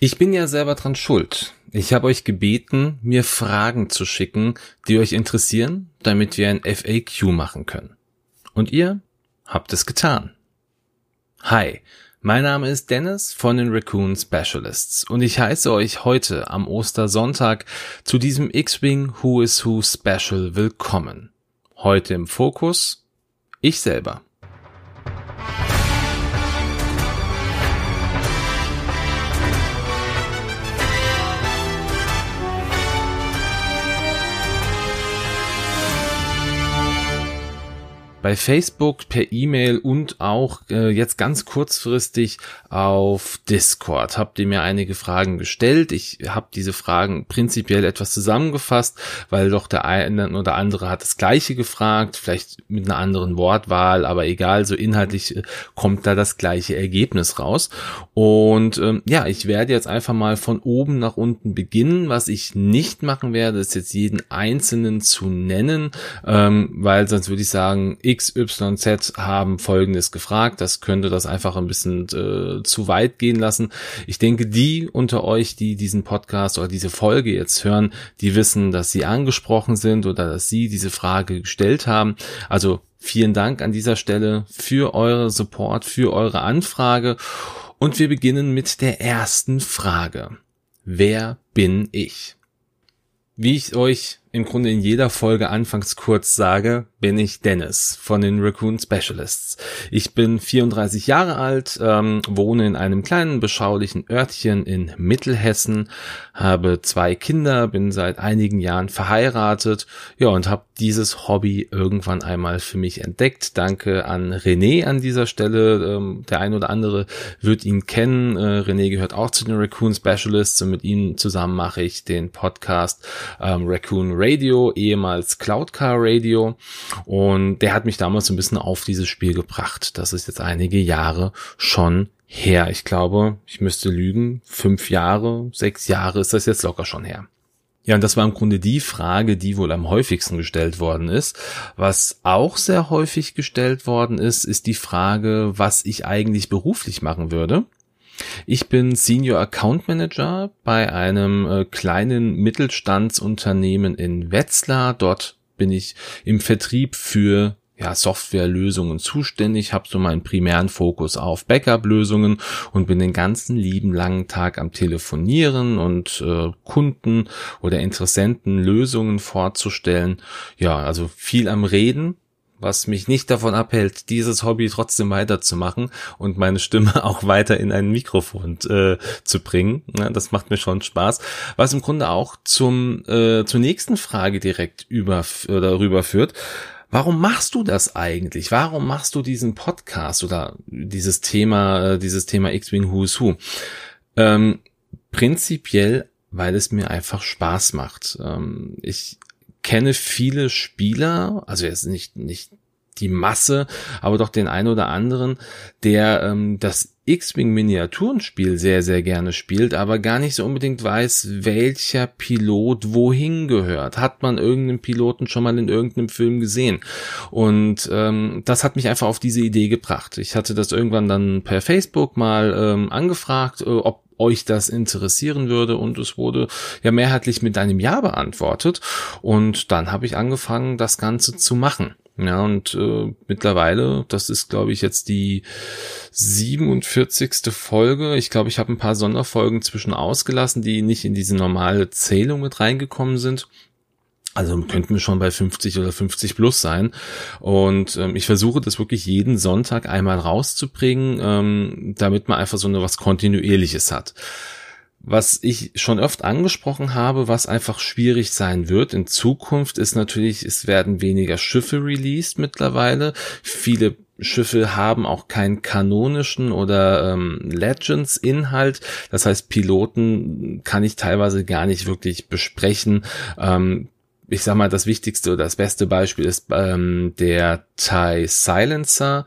Ich bin ja selber dran schuld. Ich habe euch gebeten, mir Fragen zu schicken, die euch interessieren, damit wir ein FAQ machen können. Und ihr habt es getan. Hi, mein Name ist Dennis von den Raccoon Specialists und ich heiße euch heute am Ostersonntag zu diesem X-Wing Who is Who Special willkommen. Heute im Fokus ich selber. Bei Facebook, per E-Mail und auch äh, jetzt ganz kurzfristig auf Discord habt ihr mir einige Fragen gestellt. Ich habe diese Fragen prinzipiell etwas zusammengefasst, weil doch der eine oder andere hat das gleiche gefragt, vielleicht mit einer anderen Wortwahl, aber egal, so inhaltlich äh, kommt da das gleiche Ergebnis raus. Und ähm, ja, ich werde jetzt einfach mal von oben nach unten beginnen. Was ich nicht machen werde, ist jetzt jeden einzelnen zu nennen, ähm, weil sonst würde ich sagen, XYZ haben Folgendes gefragt. Das könnte das einfach ein bisschen äh, zu weit gehen lassen. Ich denke, die unter euch, die diesen Podcast oder diese Folge jetzt hören, die wissen, dass sie angesprochen sind oder dass sie diese Frage gestellt haben. Also vielen Dank an dieser Stelle für eure Support, für eure Anfrage. Und wir beginnen mit der ersten Frage. Wer bin ich? Wie ich euch im Grunde in jeder Folge anfangs kurz sage, bin ich Dennis von den Raccoon Specialists. Ich bin 34 Jahre alt, ähm, wohne in einem kleinen beschaulichen Örtchen in Mittelhessen, habe zwei Kinder, bin seit einigen Jahren verheiratet, ja und habe dieses Hobby irgendwann einmal für mich entdeckt. Danke an René an dieser Stelle. Ähm, der ein oder andere wird ihn kennen. Äh, René gehört auch zu den Raccoon Specialists und mit ihm zusammen mache ich den Podcast ähm, Raccoon Radio, ehemals Cloudcar Radio. Und der hat mich damals ein bisschen auf dieses Spiel gebracht. Das ist jetzt einige Jahre schon her. Ich glaube, ich müsste lügen. Fünf Jahre, sechs Jahre ist das jetzt locker schon her. Ja, und das war im Grunde die Frage, die wohl am häufigsten gestellt worden ist. Was auch sehr häufig gestellt worden ist, ist die Frage, was ich eigentlich beruflich machen würde. Ich bin Senior Account Manager bei einem äh, kleinen Mittelstandsunternehmen in Wetzlar. Dort bin ich im Vertrieb für ja, Softwarelösungen zuständig, habe so meinen primären Fokus auf Backup-Lösungen und bin den ganzen lieben langen Tag am Telefonieren und äh, Kunden oder Interessenten Lösungen vorzustellen. Ja, also viel am Reden, was mich nicht davon abhält, dieses Hobby trotzdem weiterzumachen und meine Stimme auch weiter in ein Mikrofon äh, zu bringen. Ja, das macht mir schon Spaß. Was im Grunde auch zum äh, zur nächsten Frage direkt über oder rüberführt. Warum machst du das eigentlich? Warum machst du diesen Podcast oder dieses Thema, äh, dieses Thema X-Wing Who's Who? Ähm, prinzipiell, weil es mir einfach Spaß macht. Ähm, ich kenne viele Spieler, also jetzt nicht, nicht die Masse, aber doch den einen oder anderen, der ähm, das X-Wing Miniaturenspiel sehr, sehr gerne spielt, aber gar nicht so unbedingt weiß, welcher Pilot wohin gehört. Hat man irgendeinen Piloten schon mal in irgendeinem Film gesehen? Und ähm, das hat mich einfach auf diese Idee gebracht. Ich hatte das irgendwann dann per Facebook mal ähm, angefragt, äh, ob euch das interessieren würde und es wurde ja mehrheitlich mit einem Ja beantwortet und dann habe ich angefangen, das Ganze zu machen. Ja, und äh, mittlerweile, das ist, glaube ich, jetzt die 47. Folge. Ich glaube, ich habe ein paar Sonderfolgen zwischen ausgelassen, die nicht in diese normale Zählung mit reingekommen sind. Also könnten wir schon bei 50 oder 50 plus sein. Und ähm, ich versuche das wirklich jeden Sonntag einmal rauszubringen, ähm, damit man einfach so eine was Kontinuierliches hat. Was ich schon oft angesprochen habe, was einfach schwierig sein wird in Zukunft, ist natürlich, es werden weniger Schiffe released mittlerweile. Viele Schiffe haben auch keinen kanonischen oder ähm, Legends-Inhalt. Das heißt, Piloten kann ich teilweise gar nicht wirklich besprechen. Ähm, ich sag mal, das wichtigste oder das beste Beispiel ist ähm, der TIE Silencer.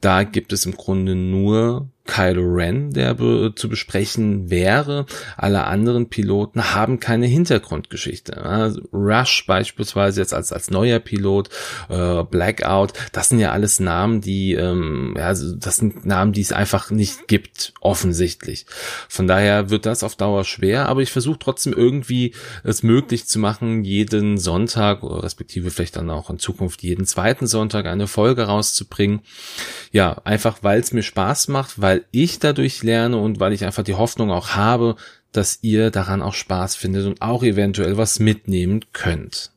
Da gibt es im Grunde nur Kylo Ren, der be zu besprechen wäre. Alle anderen Piloten haben keine Hintergrundgeschichte. Also Rush beispielsweise jetzt als, als neuer Pilot, äh, Blackout, das sind ja alles Namen, die, ähm, ja, also das sind Namen, die es einfach nicht gibt, offensichtlich. Von daher wird das auf Dauer schwer, aber ich versuche trotzdem irgendwie es möglich zu machen, jeden Sonntag, respektive vielleicht dann auch in Zukunft jeden zweiten Sonntag eine Folge rauszubringen. Ja, einfach weil es mir Spaß macht, weil weil ich dadurch lerne und weil ich einfach die Hoffnung auch habe, dass ihr daran auch Spaß findet und auch eventuell was mitnehmen könnt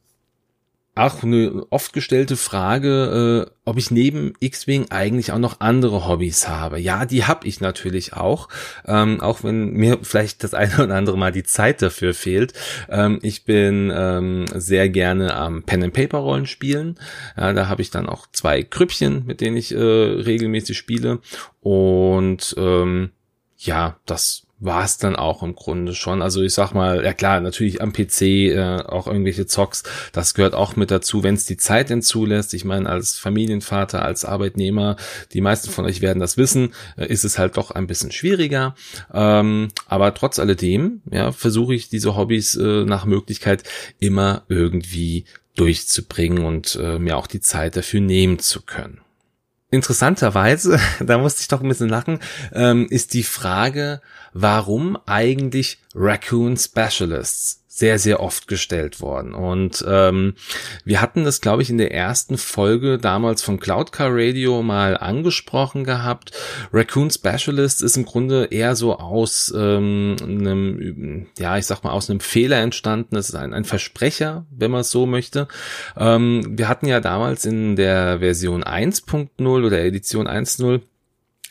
auch eine oft gestellte Frage, äh, ob ich neben X-Wing eigentlich auch noch andere Hobbys habe. Ja, die habe ich natürlich auch, ähm, auch wenn mir vielleicht das eine oder andere Mal die Zeit dafür fehlt. Ähm, ich bin ähm, sehr gerne am Pen and Paper Rollen spielen. Ja, da habe ich dann auch zwei Krüppchen, mit denen ich äh, regelmäßig spiele und ähm, ja, das war es dann auch im Grunde schon. Also ich sag mal, ja klar, natürlich am PC äh, auch irgendwelche Zocks, das gehört auch mit dazu, wenn es die Zeit denn zulässt. Ich meine, als Familienvater, als Arbeitnehmer, die meisten von euch werden das wissen, äh, ist es halt doch ein bisschen schwieriger. Ähm, aber trotz alledem, ja, versuche ich diese Hobbys äh, nach Möglichkeit immer irgendwie durchzubringen und äh, mir auch die Zeit dafür nehmen zu können. Interessanterweise, da musste ich doch ein bisschen lachen, ähm, ist die Frage, warum eigentlich Raccoon Specialists? Sehr, sehr oft gestellt worden. Und ähm, wir hatten das, glaube ich, in der ersten Folge damals von Cloud Car Radio mal angesprochen gehabt. Raccoon Specialist ist im Grunde eher so aus ähm, einem, ja, ich sag mal, aus einem Fehler entstanden. Das ist ein, ein Versprecher, wenn man es so möchte. Ähm, wir hatten ja damals in der Version 1.0 oder Edition 1.0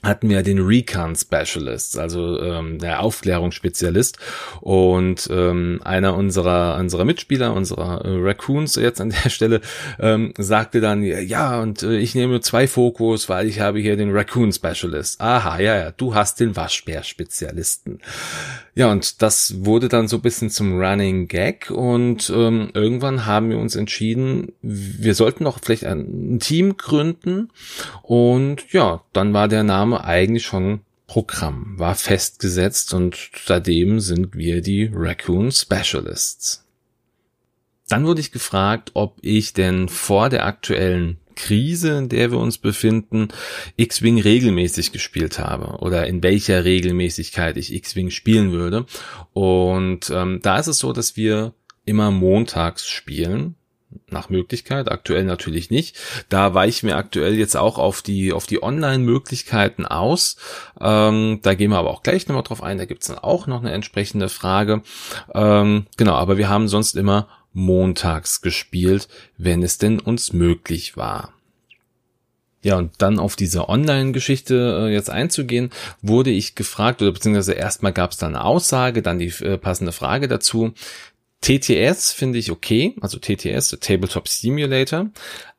hatten wir den Recon Specialist, also ähm, der Aufklärungsspezialist und ähm, einer unserer unserer Mitspieler, unserer äh, Raccoons jetzt an der Stelle ähm, sagte dann ja und äh, ich nehme zwei Fokus, weil ich habe hier den Raccoon Specialist. Aha, ja ja, du hast den Waschbär Spezialisten. Ja und das wurde dann so ein bisschen zum Running Gag und ähm, irgendwann haben wir uns entschieden, wir sollten doch vielleicht ein Team gründen und ja, dann war der Name Name eigentlich schon Programm, war festgesetzt und seitdem sind wir die Raccoon Specialists. Dann wurde ich gefragt, ob ich denn vor der aktuellen Krise, in der wir uns befinden, X-Wing regelmäßig gespielt habe oder in welcher Regelmäßigkeit ich X-Wing spielen würde. Und ähm, da ist es so, dass wir immer montags spielen nach Möglichkeit, aktuell natürlich nicht. Da weichen wir aktuell jetzt auch auf die, auf die Online-Möglichkeiten aus. Ähm, da gehen wir aber auch gleich nochmal drauf ein. Da gibt's dann auch noch eine entsprechende Frage. Ähm, genau, aber wir haben sonst immer montags gespielt, wenn es denn uns möglich war. Ja, und dann auf diese Online-Geschichte äh, jetzt einzugehen, wurde ich gefragt, oder beziehungsweise erstmal gab es dann eine Aussage, dann die äh, passende Frage dazu. TTS finde ich okay, also TTS, Tabletop Simulator,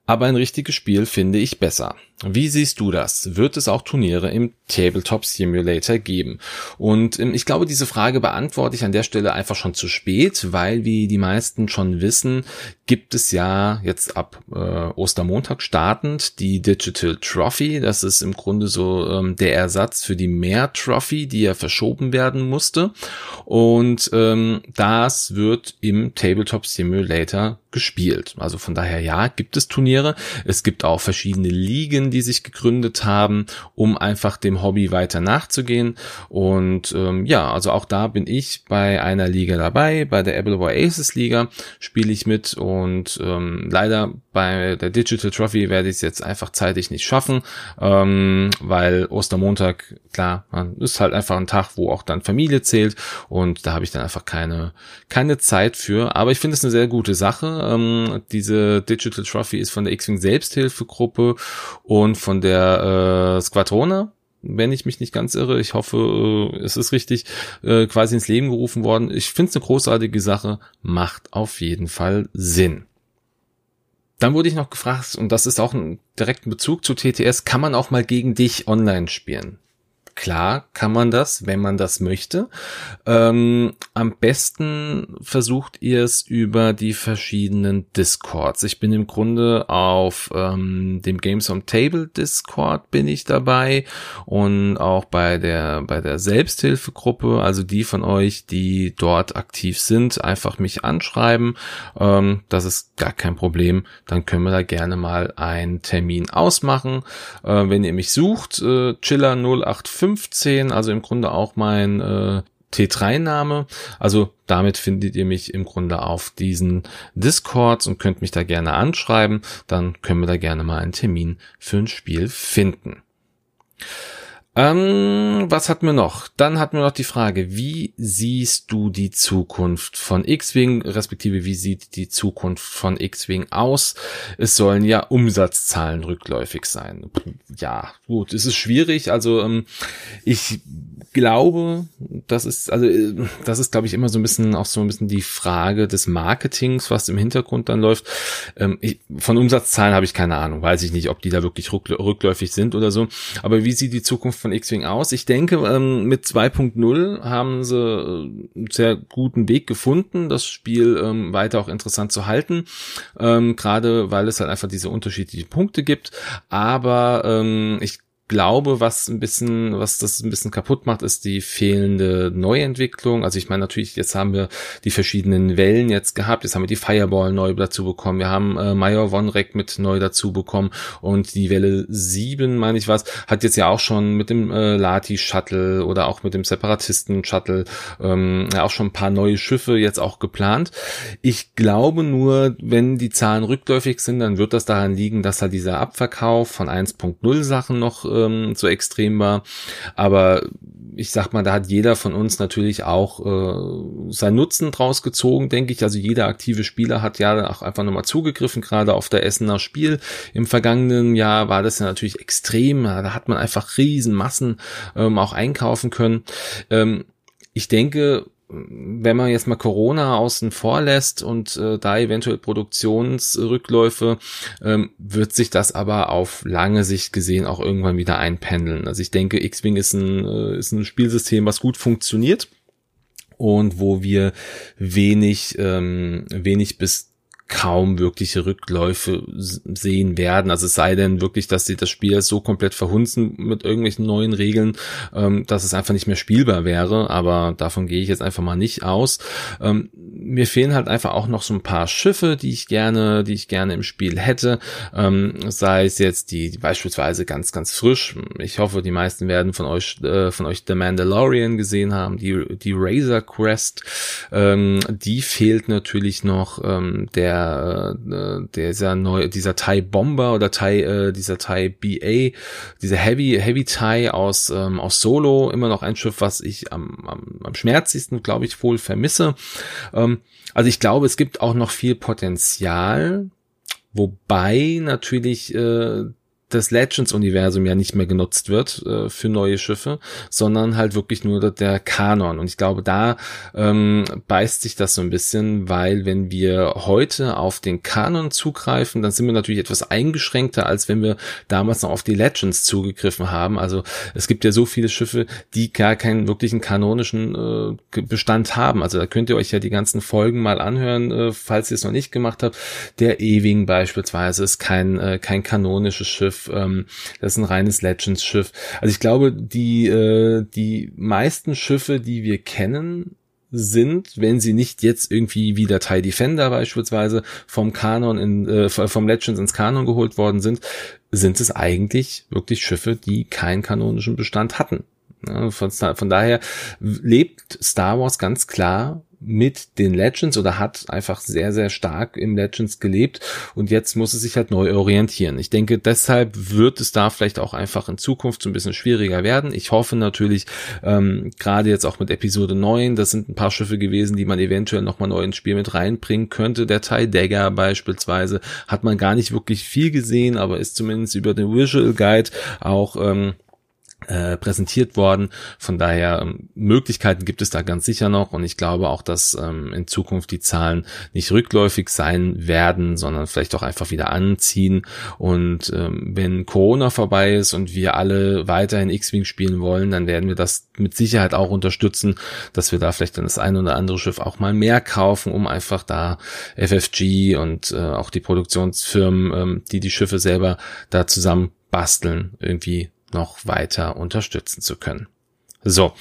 aber ein richtiges Spiel finde ich besser. Wie siehst du das? Wird es auch Turniere im Tabletop Simulator geben? Und ähm, ich glaube, diese Frage beantworte ich an der Stelle einfach schon zu spät, weil wie die meisten schon wissen, gibt es ja jetzt ab äh, Ostermontag startend die Digital Trophy. Das ist im Grunde so ähm, der Ersatz für die Mehr Trophy, die ja verschoben werden musste. Und ähm, das wird im Tabletop Simulator gespielt. Also von daher ja, gibt es Turniere. Es gibt auch verschiedene Ligen die sich gegründet haben, um einfach dem Hobby weiter nachzugehen. Und ähm, ja, also auch da bin ich bei einer Liga dabei, bei der Appleboy Aces Liga spiele ich mit und ähm, leider bei der Digital Trophy werde ich es jetzt einfach zeitig nicht schaffen, ähm, weil Ostermontag, klar, ist halt einfach ein Tag, wo auch dann Familie zählt und da habe ich dann einfach keine, keine Zeit für. Aber ich finde es eine sehr gute Sache. Ähm, diese Digital Trophy ist von der X-Wing Selbsthilfegruppe und von der äh, Squadrone, wenn ich mich nicht ganz irre. Ich hoffe, äh, es ist richtig äh, quasi ins Leben gerufen worden. Ich finde es eine großartige Sache, macht auf jeden Fall Sinn. Dann wurde ich noch gefragt, und das ist auch ein direkten Bezug zu TTS, kann man auch mal gegen dich online spielen? Klar kann man das, wenn man das möchte. Ähm, am besten versucht ihr es über die verschiedenen Discords. Ich bin im Grunde auf ähm, dem Games on Table Discord bin ich dabei und auch bei der bei der Selbsthilfegruppe. Also die von euch, die dort aktiv sind, einfach mich anschreiben. Ähm, das ist gar kein Problem. Dann können wir da gerne mal einen Termin ausmachen. Äh, wenn ihr mich sucht, äh, Chiller 085 15, also im Grunde auch mein äh, T3-Name. Also damit findet ihr mich im Grunde auf diesen Discords und könnt mich da gerne anschreiben. Dann können wir da gerne mal einen Termin für ein Spiel finden. Ähm, was hatten wir noch? Dann hatten wir noch die Frage, wie siehst du die Zukunft von X-Wing, respektive wie sieht die Zukunft von X-Wing aus? Es sollen ja Umsatzzahlen rückläufig sein. Ja, gut, es ist schwierig. Also ähm, ich glaube, das ist, also äh, das ist, glaube ich, immer so ein bisschen auch so ein bisschen die Frage des Marketings, was im Hintergrund dann läuft. Ähm, ich, von Umsatzzahlen habe ich keine Ahnung, weiß ich nicht, ob die da wirklich rückläufig sind oder so. Aber wie sieht die Zukunft von X-Wing aus? Ich denke, ähm, mit 2.0 haben sie äh, einen sehr guten Weg gefunden, das Spiel ähm, weiter auch interessant zu halten. Ähm, Gerade weil es halt einfach diese unterschiedlichen Punkte gibt. Aber ich glaube, was ein bisschen, was das ein bisschen kaputt macht, ist die fehlende Neuentwicklung. Also ich meine natürlich, jetzt haben wir die verschiedenen Wellen jetzt gehabt. Jetzt haben wir die Fireball neu dazu bekommen. Wir haben äh, Major Vonrek mit neu dazu bekommen und die Welle 7, meine ich was, hat jetzt ja auch schon mit dem äh, Lati Shuttle oder auch mit dem Separatisten Shuttle ähm, ja auch schon ein paar neue Schiffe jetzt auch geplant. Ich glaube nur, wenn die Zahlen rückläufig sind, dann wird das daran liegen, dass halt dieser Abverkauf von 1.0 Sachen noch äh, ähm, so extrem war. Aber ich sag mal, da hat jeder von uns natürlich auch äh, seinen Nutzen draus gezogen, denke ich. Also jeder aktive Spieler hat ja auch einfach nochmal zugegriffen, gerade auf der Essener Spiel. Im vergangenen Jahr war das ja natürlich extrem. Da hat man einfach Riesenmassen ähm, auch einkaufen können. Ähm, ich denke, wenn man jetzt mal Corona außen vor lässt und äh, da eventuell Produktionsrückläufe, ähm, wird sich das aber auf lange Sicht gesehen auch irgendwann wieder einpendeln. Also ich denke, X-Wing ist ein, äh, ist ein Spielsystem, was gut funktioniert und wo wir wenig, ähm, wenig bis kaum wirkliche Rückläufe sehen werden. Also es sei denn wirklich, dass sie das Spiel so komplett verhunzen mit irgendwelchen neuen Regeln, ähm, dass es einfach nicht mehr spielbar wäre. Aber davon gehe ich jetzt einfach mal nicht aus. Ähm, mir fehlen halt einfach auch noch so ein paar Schiffe, die ich gerne, die ich gerne im Spiel hätte. Ähm, sei es jetzt die, die beispielsweise ganz, ganz frisch. Ich hoffe, die meisten werden von euch, äh, von euch The Mandalorian gesehen haben. Die, die Razor Quest, ähm, die fehlt natürlich noch. Ähm, der der, äh, dieser neue, dieser Thai Bomber oder Thai, äh, dieser Thai BA, dieser Heavy, Heavy Thai aus, ähm, aus Solo, immer noch ein Schiff, was ich am, am, am schmerzlichsten, glaube ich, wohl vermisse. Ähm, also ich glaube, es gibt auch noch viel Potenzial, wobei natürlich äh, das Legends-Universum ja nicht mehr genutzt wird äh, für neue Schiffe, sondern halt wirklich nur der Kanon. Und ich glaube, da ähm, beißt sich das so ein bisschen, weil wenn wir heute auf den Kanon zugreifen, dann sind wir natürlich etwas eingeschränkter, als wenn wir damals noch auf die Legends zugegriffen haben. Also es gibt ja so viele Schiffe, die gar keinen wirklichen kanonischen äh, Bestand haben. Also da könnt ihr euch ja die ganzen Folgen mal anhören, äh, falls ihr es noch nicht gemacht habt. Der Ewing beispielsweise ist kein, äh, kein kanonisches Schiff Schiff, ähm, das ist ein reines Legends-Schiff. Also ich glaube, die, äh, die meisten Schiffe, die wir kennen, sind, wenn sie nicht jetzt irgendwie wie TIE Defender beispielsweise vom Kanon in, äh, vom Legends ins Kanon geholt worden sind, sind es eigentlich wirklich Schiffe, die keinen kanonischen Bestand hatten. Von, von daher lebt Star Wars ganz klar mit den Legends oder hat einfach sehr, sehr stark im Legends gelebt und jetzt muss es sich halt neu orientieren. Ich denke, deshalb wird es da vielleicht auch einfach in Zukunft so ein bisschen schwieriger werden. Ich hoffe natürlich, ähm, gerade jetzt auch mit Episode 9, das sind ein paar Schiffe gewesen, die man eventuell nochmal neu ins Spiel mit reinbringen könnte. Der TIE Dagger beispielsweise hat man gar nicht wirklich viel gesehen, aber ist zumindest über den Visual Guide auch ähm, äh, präsentiert worden. Von daher ähm, Möglichkeiten gibt es da ganz sicher noch und ich glaube auch, dass ähm, in Zukunft die Zahlen nicht rückläufig sein werden, sondern vielleicht auch einfach wieder anziehen. Und ähm, wenn Corona vorbei ist und wir alle weiterhin X-Wing spielen wollen, dann werden wir das mit Sicherheit auch unterstützen, dass wir da vielleicht dann das ein oder andere Schiff auch mal mehr kaufen, um einfach da FFG und äh, auch die Produktionsfirmen, ähm, die die Schiffe selber da zusammen basteln, irgendwie noch weiter unterstützen zu können. So,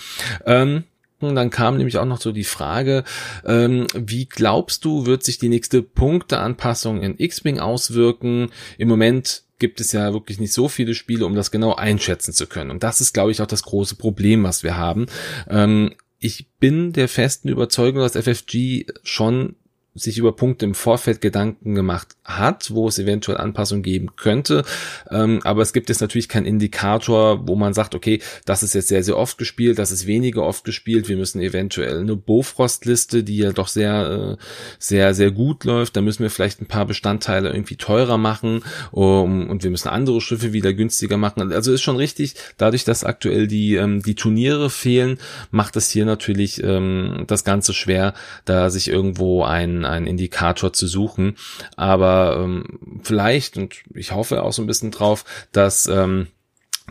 ähm, dann kam nämlich auch noch so die Frage, ähm, wie glaubst du, wird sich die nächste Punkteanpassung in X-Wing auswirken? Im Moment gibt es ja wirklich nicht so viele Spiele, um das genau einschätzen zu können. Und das ist, glaube ich, auch das große Problem, was wir haben. Ähm, ich bin der festen Überzeugung, dass FFG schon sich über Punkte im Vorfeld Gedanken gemacht hat, wo es eventuell Anpassungen geben könnte. Ähm, aber es gibt jetzt natürlich keinen Indikator, wo man sagt, okay, das ist jetzt sehr, sehr oft gespielt, das ist weniger oft gespielt. Wir müssen eventuell eine Bofrost-Liste, die ja doch sehr, äh, sehr, sehr gut läuft. Da müssen wir vielleicht ein paar Bestandteile irgendwie teurer machen um, und wir müssen andere Schiffe wieder günstiger machen. Also ist schon richtig, dadurch, dass aktuell die, ähm, die Turniere fehlen, macht es hier natürlich ähm, das Ganze schwer, da sich irgendwo ein einen Indikator zu suchen. Aber ähm, vielleicht, und ich hoffe auch so ein bisschen drauf, dass ähm,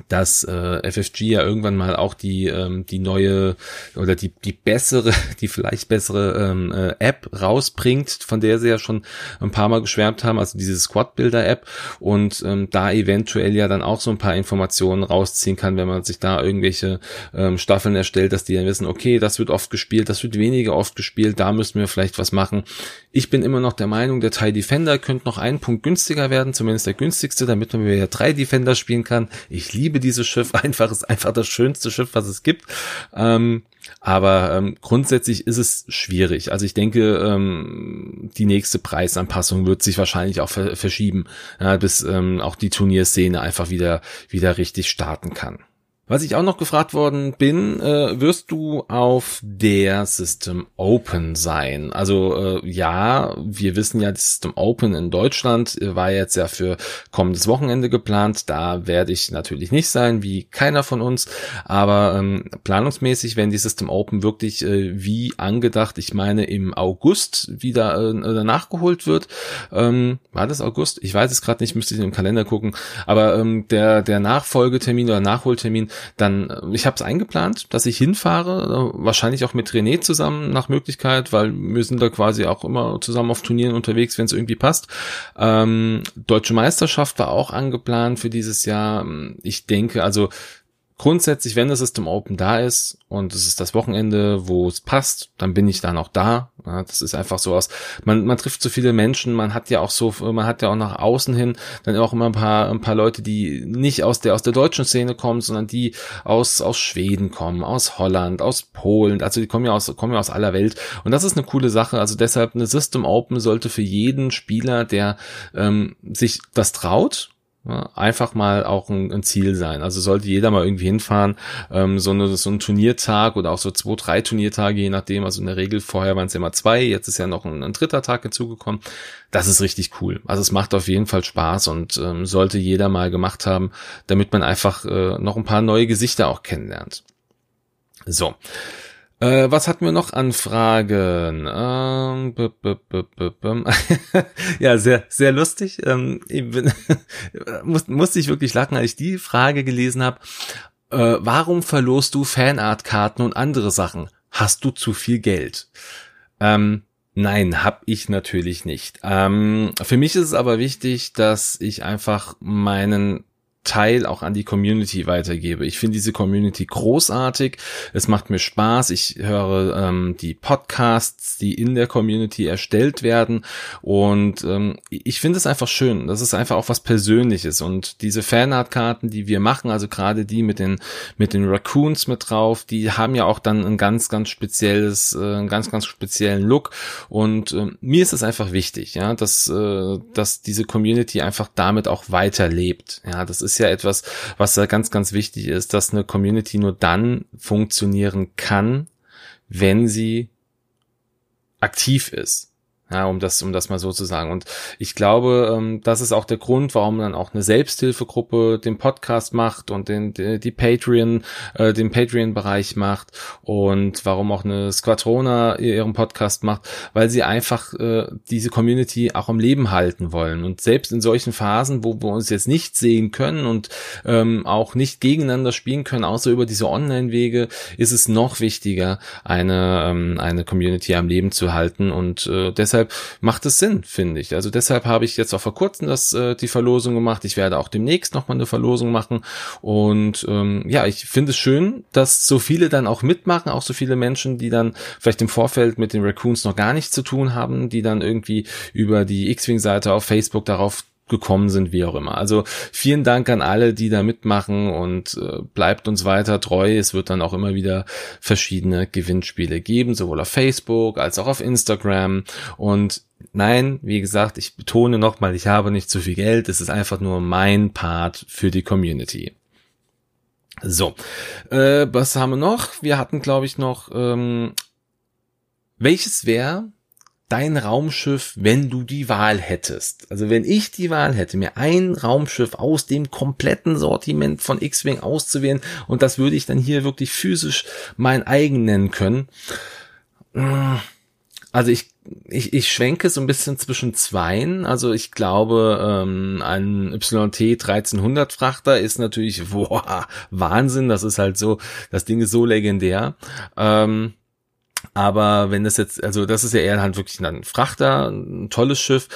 dass äh, FFG ja irgendwann mal auch die ähm, die neue oder die die bessere die vielleicht bessere ähm, äh, App rausbringt, von der sie ja schon ein paar Mal geschwärmt haben, also diese Squad Builder App und ähm, da eventuell ja dann auch so ein paar Informationen rausziehen kann, wenn man sich da irgendwelche ähm, Staffeln erstellt, dass die dann wissen, okay, das wird oft gespielt, das wird weniger oft gespielt, da müssen wir vielleicht was machen. Ich bin immer noch der Meinung, der TIE Defender könnte noch einen Punkt günstiger werden, zumindest der günstigste, damit man wieder drei Defender spielen kann. Ich liebe liebe dieses Schiff einfach, ist einfach das schönste Schiff, was es gibt. Ähm, aber ähm, grundsätzlich ist es schwierig. Also ich denke, ähm, die nächste Preisanpassung wird sich wahrscheinlich auch ver verschieben, ja, bis ähm, auch die Turnierszene einfach wieder wieder richtig starten kann. Was ich auch noch gefragt worden bin, äh, wirst du auf der System Open sein? Also äh, ja, wir wissen ja, die System Open in Deutschland äh, war jetzt ja für kommendes Wochenende geplant. Da werde ich natürlich nicht sein, wie keiner von uns. Aber ähm, planungsmäßig, wenn die System Open wirklich äh, wie angedacht, ich meine im August wieder äh, nachgeholt wird. Ähm, war das August? Ich weiß es gerade nicht, müsste ich im Kalender gucken. Aber ähm, der der Nachfolgetermin oder Nachholtermin dann, äh, ich habe es eingeplant, dass ich hinfahre, äh, wahrscheinlich auch mit René zusammen nach Möglichkeit, weil wir sind da quasi auch immer zusammen auf Turnieren unterwegs, wenn es irgendwie passt. Ähm, Deutsche Meisterschaft war auch angeplant für dieses Jahr. Ich denke, also grundsätzlich, wenn das System Open da ist und es ist das Wochenende, wo es passt, dann bin ich dann auch da. Ja, das ist einfach so aus. Man, man trifft so viele Menschen, man hat ja auch so, man hat ja auch nach außen hin dann auch immer ein paar, ein paar Leute, die nicht aus der, aus der deutschen Szene kommen, sondern die aus, aus Schweden kommen, aus Holland, aus Polen. Also die kommen ja aus, kommen ja aus aller Welt. Und das ist eine coole Sache. Also deshalb eine System Open sollte für jeden Spieler, der ähm, sich das traut einfach mal auch ein, ein, Ziel sein. Also sollte jeder mal irgendwie hinfahren, ähm, so, eine, so ein Turniertag oder auch so zwei, drei Turniertage, je nachdem. Also in der Regel vorher waren es ja immer zwei, jetzt ist ja noch ein, ein, dritter Tag hinzugekommen. Das ist richtig cool. Also es macht auf jeden Fall Spaß und ähm, sollte jeder mal gemacht haben, damit man einfach äh, noch ein paar neue Gesichter auch kennenlernt. So. Äh, was hatten wir noch an Fragen? Ähm, ja, sehr, sehr lustig. Ähm, ich bin, muss, musste ich wirklich lachen, als ich die Frage gelesen habe. Äh, warum verlost du Fanart-Karten und andere Sachen? Hast du zu viel Geld? Ähm, Nein, hab ich natürlich nicht. Ähm, für mich ist es aber wichtig, dass ich einfach meinen Teil auch an die Community weitergebe. Ich finde diese Community großartig. Es macht mir Spaß. Ich höre ähm, die Podcasts, die in der Community erstellt werden. Und ähm, ich finde es einfach schön. Das ist einfach auch was Persönliches. Und diese Fanart-Karten, die wir machen, also gerade die mit den, mit den Raccoons mit drauf, die haben ja auch dann ein ganz, ganz spezielles, äh, einen ganz, ganz speziellen Look. Und äh, mir ist es einfach wichtig, ja, dass, äh, dass diese Community einfach damit auch weiterlebt. Ja, das ist ist ja etwas, was da ganz, ganz wichtig ist, dass eine Community nur dann funktionieren kann, wenn sie aktiv ist. Ja, um das, um das mal so zu sagen. Und ich glaube, ähm, das ist auch der Grund, warum dann auch eine Selbsthilfegruppe den Podcast macht und den, die, die Patreon, äh, den Patreon-Bereich macht und warum auch eine Squatrona ihren Podcast macht, weil sie einfach äh, diese Community auch am Leben halten wollen. Und selbst in solchen Phasen, wo wir uns jetzt nicht sehen können und ähm, auch nicht gegeneinander spielen können, außer über diese Online-Wege, ist es noch wichtiger, eine, ähm, eine Community am Leben zu halten. Und äh, deshalb deshalb macht es Sinn, finde ich. Also deshalb habe ich jetzt auch vor kurzem das, äh, die Verlosung gemacht. Ich werde auch demnächst nochmal eine Verlosung machen. Und ähm, ja, ich finde es schön, dass so viele dann auch mitmachen, auch so viele Menschen, die dann vielleicht im Vorfeld mit den Raccoons noch gar nichts zu tun haben, die dann irgendwie über die X-Wing-Seite auf Facebook darauf gekommen sind, wie auch immer. Also vielen Dank an alle, die da mitmachen und äh, bleibt uns weiter treu. Es wird dann auch immer wieder verschiedene Gewinnspiele geben, sowohl auf Facebook als auch auf Instagram. Und nein, wie gesagt, ich betone nochmal, ich habe nicht zu viel Geld. Es ist einfach nur mein Part für die Community. So, äh, was haben wir noch? Wir hatten, glaube ich, noch, ähm, welches wäre dein Raumschiff, wenn du die Wahl hättest. Also wenn ich die Wahl hätte, mir ein Raumschiff aus dem kompletten Sortiment von X-Wing auszuwählen und das würde ich dann hier wirklich physisch mein eigen nennen können. Also ich, ich, ich schwenke so ein bisschen zwischen zweien. Also ich glaube, ähm, ein YT 1300 Frachter ist natürlich, boah, Wahnsinn. Das ist halt so, das Ding ist so legendär. Ähm, aber wenn das jetzt, also das ist ja eher halt wirklich ein Frachter, ein tolles Schiff.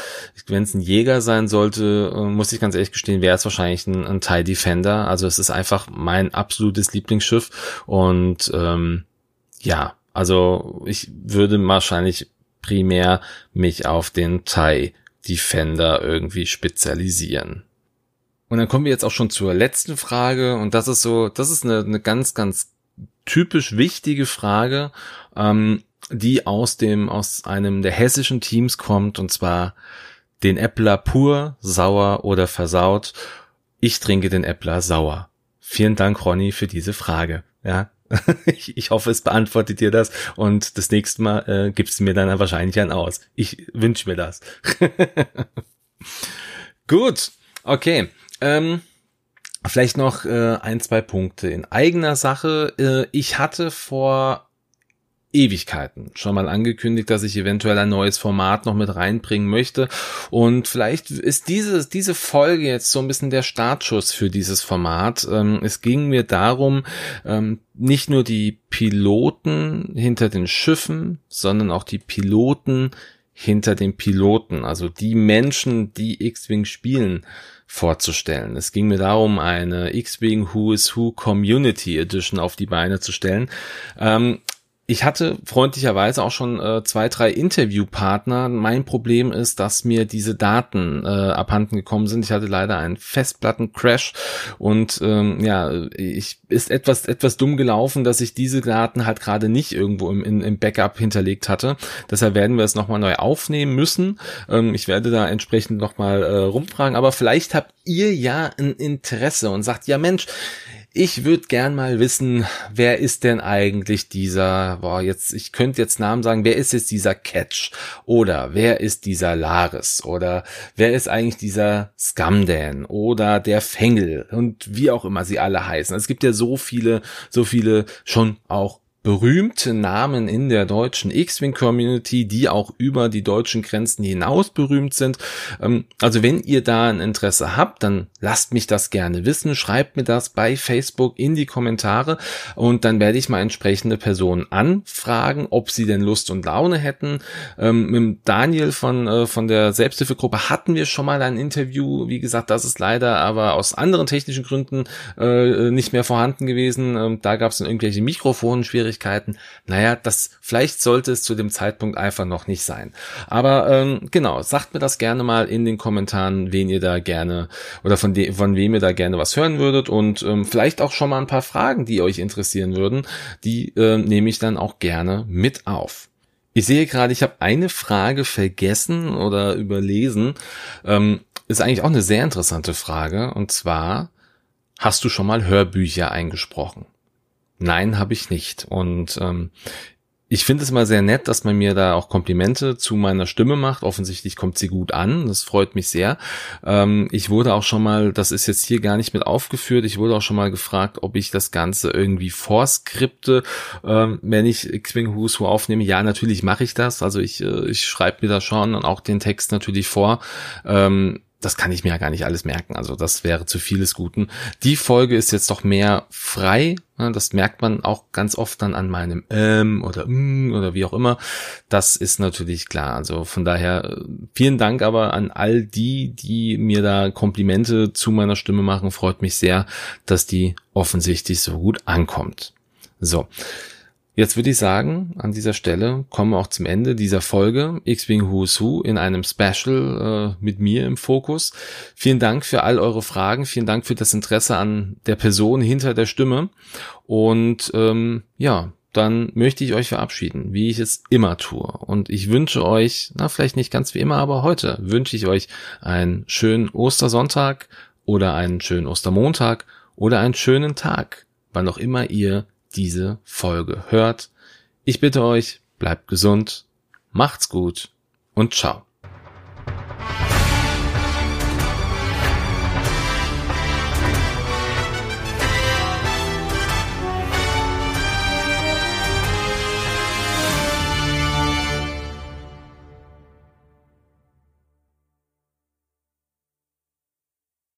Wenn es ein Jäger sein sollte, äh, muss ich ganz ehrlich gestehen, wäre es wahrscheinlich ein, ein TIE Defender. Also es ist einfach mein absolutes Lieblingsschiff. Und ähm, ja, also ich würde wahrscheinlich primär mich auf den TIE Defender irgendwie spezialisieren. Und dann kommen wir jetzt auch schon zur letzten Frage. Und das ist so, das ist eine, eine ganz, ganz typisch wichtige Frage, ähm, die aus dem, aus einem der hessischen Teams kommt, und zwar den Äppler pur, sauer oder versaut. Ich trinke den Äppler sauer. Vielen Dank, Ronny, für diese Frage. Ja, ich, ich hoffe, es beantwortet dir das und das nächste Mal äh, gibst du mir dann wahrscheinlich ein Aus. Ich wünsche mir das. Gut, okay. Ähm, Vielleicht noch äh, ein, zwei Punkte in eigener Sache. Äh, ich hatte vor Ewigkeiten schon mal angekündigt, dass ich eventuell ein neues Format noch mit reinbringen möchte. Und vielleicht ist diese, diese Folge jetzt so ein bisschen der Startschuss für dieses Format. Ähm, es ging mir darum, ähm, nicht nur die Piloten hinter den Schiffen, sondern auch die Piloten hinter den Piloten, also die Menschen, die X-Wing spielen, vorzustellen. Es ging mir darum, eine X-Wing Who is Who Community Edition auf die Beine zu stellen. Ähm, ich hatte freundlicherweise auch schon äh, zwei, drei Interviewpartner. Mein Problem ist, dass mir diese Daten äh, abhanden gekommen sind. Ich hatte leider einen Festplattencrash und ähm, ja, ich ist etwas etwas dumm gelaufen, dass ich diese Daten halt gerade nicht irgendwo im, im, im Backup hinterlegt hatte. Deshalb werden wir es nochmal neu aufnehmen müssen. Ähm, ich werde da entsprechend nochmal äh, rumfragen, aber vielleicht habt ihr ja ein Interesse und sagt, ja Mensch, ich würde gern mal wissen, wer ist denn eigentlich dieser, boah, jetzt, ich könnte jetzt Namen sagen, wer ist jetzt dieser Catch? Oder wer ist dieser Laris? Oder wer ist eigentlich dieser Scumdan? Oder der Fengel? Und wie auch immer sie alle heißen. Es gibt ja so viele, so viele schon auch berühmte Namen in der deutschen X-Wing-Community, die auch über die deutschen Grenzen hinaus berühmt sind. Ähm, also wenn ihr da ein Interesse habt, dann lasst mich das gerne wissen, schreibt mir das bei Facebook in die Kommentare und dann werde ich mal entsprechende Personen anfragen, ob sie denn Lust und Laune hätten. Ähm, mit Daniel von, äh, von der Selbsthilfegruppe hatten wir schon mal ein Interview. Wie gesagt, das ist leider aber aus anderen technischen Gründen äh, nicht mehr vorhanden gewesen. Ähm, da gab es dann irgendwelche Mikrofonschwierigkeiten Schwierigkeiten. Naja, das vielleicht sollte es zu dem Zeitpunkt einfach noch nicht sein. Aber ähm, genau, sagt mir das gerne mal in den Kommentaren, wen ihr da gerne oder von, de von wem ihr da gerne was hören würdet und ähm, vielleicht auch schon mal ein paar Fragen, die euch interessieren würden. Die äh, nehme ich dann auch gerne mit auf. Ich sehe gerade, ich habe eine Frage vergessen oder überlesen. Ähm, ist eigentlich auch eine sehr interessante Frage. Und zwar, hast du schon mal Hörbücher eingesprochen? Nein, habe ich nicht. Und ähm, ich finde es immer sehr nett, dass man mir da auch Komplimente zu meiner Stimme macht. Offensichtlich kommt sie gut an. Das freut mich sehr. Ähm, ich wurde auch schon mal, das ist jetzt hier gar nicht mit aufgeführt, ich wurde auch schon mal gefragt, ob ich das Ganze irgendwie vorskripte, ähm, wenn ich Xwing Who's Who aufnehme. Ja, natürlich mache ich das. Also ich, äh, ich schreibe mir da schon und auch den Text natürlich vor. Ähm, das kann ich mir ja gar nicht alles merken. Also das wäre zu vieles Guten. Die Folge ist jetzt doch mehr frei. Das merkt man auch ganz oft dann an meinem ähm oder mm oder wie auch immer. Das ist natürlich klar. Also von daher äh, vielen Dank aber an all die, die mir da Komplimente zu meiner Stimme machen. Freut mich sehr, dass die offensichtlich so gut ankommt. So. Jetzt würde ich sagen, an dieser Stelle kommen wir auch zum Ende dieser Folge X-Wing Who's Who in einem Special äh, mit mir im Fokus. Vielen Dank für all eure Fragen, vielen Dank für das Interesse an der Person hinter der Stimme und ähm, ja, dann möchte ich euch verabschieden, wie ich es immer tue. Und ich wünsche euch, na vielleicht nicht ganz wie immer, aber heute wünsche ich euch einen schönen Ostersonntag oder einen schönen Ostermontag oder einen schönen Tag, wann auch immer ihr diese Folge hört. Ich bitte euch, bleibt gesund, macht's gut und ciao.